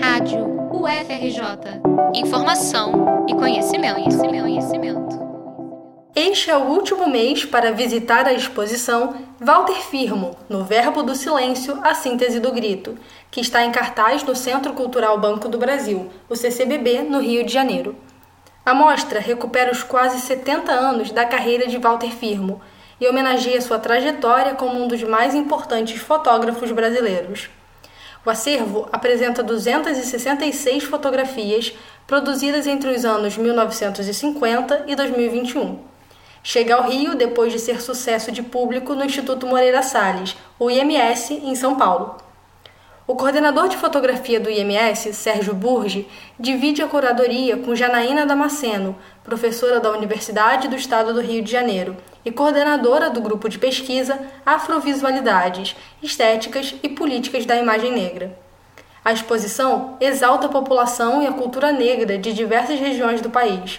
Rádio UFRJ. Informação e conhecimento, conhecimento, conhecimento. Este é o último mês para visitar a exposição Walter Firmo, no Verbo do Silêncio, a Síntese do Grito, que está em cartaz no Centro Cultural Banco do Brasil, o CCBB, no Rio de Janeiro. A mostra recupera os quase 70 anos da carreira de Walter Firmo e homenageia sua trajetória como um dos mais importantes fotógrafos brasileiros. O acervo apresenta 266 fotografias produzidas entre os anos 1950 e 2021. Chega ao Rio depois de ser sucesso de público no Instituto Moreira Salles, o IMS, em São Paulo. O coordenador de fotografia do IMS, Sérgio Burgi, divide a curadoria com Janaína Damasceno, professora da Universidade do Estado do Rio de Janeiro e coordenadora do grupo de pesquisa Afrovisualidades, Estéticas e Políticas da Imagem Negra. A exposição exalta a população e a cultura negra de diversas regiões do país.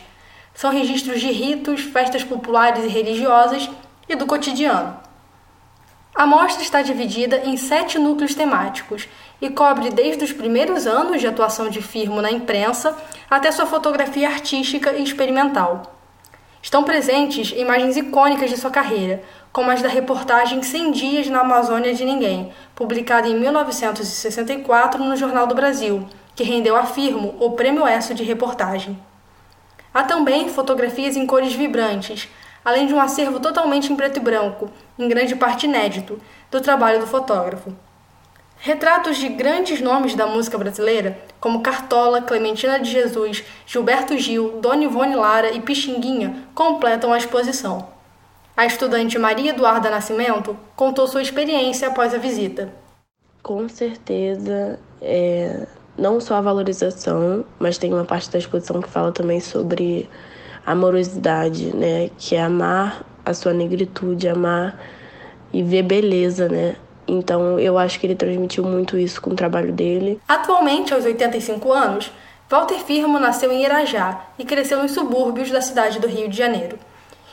São registros de ritos, festas populares e religiosas e do cotidiano. A mostra está dividida em sete núcleos temáticos e cobre desde os primeiros anos de atuação de Firmo na imprensa até sua fotografia artística e experimental. Estão presentes imagens icônicas de sua carreira, como as da reportagem 100 Dias na Amazônia de Ninguém, publicada em 1964 no Jornal do Brasil, que rendeu a Firmo o Prêmio ESSO de Reportagem. Há também fotografias em cores vibrantes, além de um acervo totalmente em preto e branco, em grande parte inédito, do trabalho do fotógrafo. Retratos de grandes nomes da música brasileira, como Cartola, Clementina de Jesus, Gilberto Gil, Dona Ivone Lara e Pixinguinha, completam a exposição. A estudante Maria Eduarda Nascimento contou sua experiência após a visita. Com certeza, é, não só a valorização, mas tem uma parte da exposição que fala também sobre amorosidade, né? Que é amar a sua negritude, amar e ver beleza, né? Então eu acho que ele transmitiu muito isso com o trabalho dele. Atualmente, aos 85 anos, Walter Firmo nasceu em Irajá e cresceu nos subúrbios da cidade do Rio de Janeiro.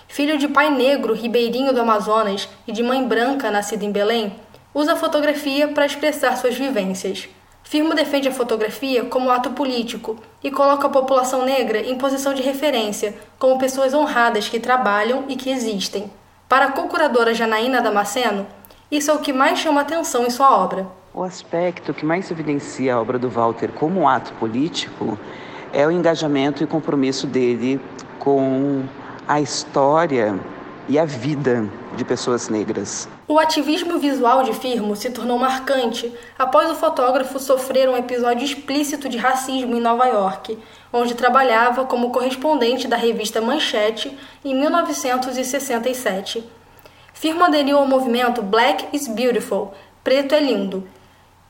Filho de pai negro ribeirinho do Amazonas e de mãe branca nascida em Belém, usa a fotografia para expressar suas vivências. Firmo defende a fotografia como ato político e coloca a população negra em posição de referência, como pessoas honradas que trabalham e que existem. Para a co-curadora Janaína Damasceno, isso é o que mais chama atenção em sua obra. O aspecto que mais evidencia a obra do Walter como um ato político é o engajamento e compromisso dele com a história e a vida de pessoas negras. O ativismo visual de Firmo se tornou marcante após o fotógrafo sofrer um episódio explícito de racismo em Nova York, onde trabalhava como correspondente da revista Manchete em 1967. Firmo aderiu ao movimento Black is Beautiful, Preto é Lindo,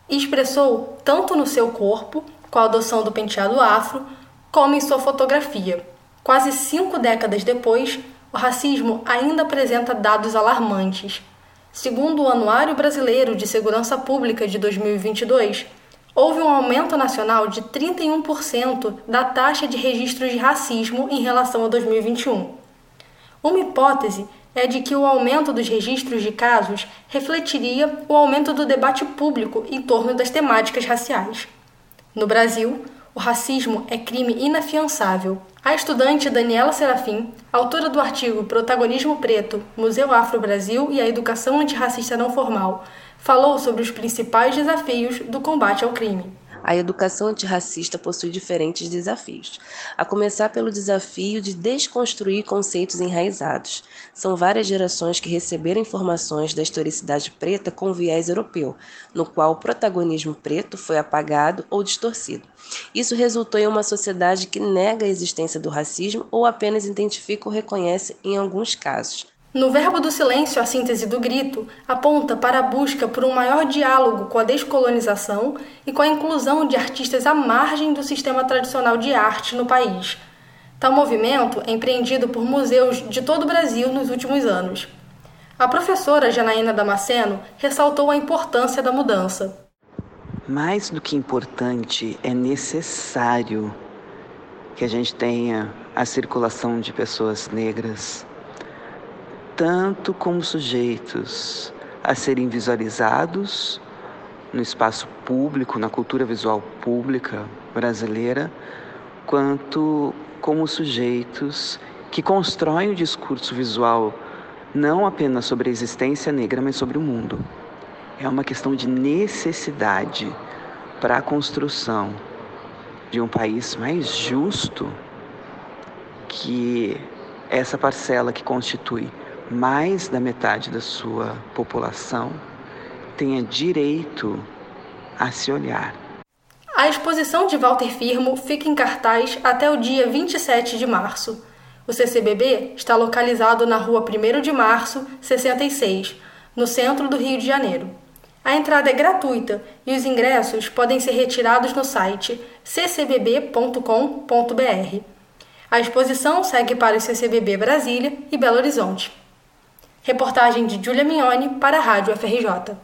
e expressou tanto no seu corpo, com a adoção do penteado afro, como em sua fotografia. Quase cinco décadas depois, o racismo ainda apresenta dados alarmantes. Segundo o Anuário Brasileiro de Segurança Pública de 2022, houve um aumento nacional de 31% da taxa de registros de racismo em relação a 2021. Uma hipótese é de que o aumento dos registros de casos refletiria o aumento do debate público em torno das temáticas raciais. No Brasil, o racismo é crime inafiançável. A estudante Daniela Serafim, autora do artigo Protagonismo Preto, Museu Afro-Brasil e a Educação Antirracista Não Formal, falou sobre os principais desafios do combate ao crime. A educação antirracista possui diferentes desafios, a começar pelo desafio de desconstruir conceitos enraizados. São várias gerações que receberam informações da historicidade preta com viés europeu, no qual o protagonismo preto foi apagado ou distorcido. Isso resultou em uma sociedade que nega a existência do racismo ou apenas identifica ou reconhece em alguns casos. No verbo do silêncio, a síntese do grito aponta para a busca por um maior diálogo com a descolonização e com a inclusão de artistas à margem do sistema tradicional de arte no país. Tal movimento é empreendido por museus de todo o Brasil nos últimos anos. A professora Janaína Damasceno ressaltou a importância da mudança. Mais do que importante, é necessário que a gente tenha a circulação de pessoas negras tanto como sujeitos a serem visualizados no espaço público, na cultura visual pública brasileira, quanto como sujeitos que constroem o discurso visual não apenas sobre a existência negra, mas sobre o mundo. É uma questão de necessidade para a construção de um país mais justo que essa parcela que constitui mais da metade da sua população tenha direito a se olhar. A exposição de Walter Firmo fica em cartaz até o dia 27 de março. O CCBB está localizado na rua 1 de março, 66, no centro do Rio de Janeiro. A entrada é gratuita e os ingressos podem ser retirados no site ccbb.com.br. A exposição segue para o CCBB Brasília e Belo Horizonte. Reportagem de Julia Mignoni para a Rádio FRJ.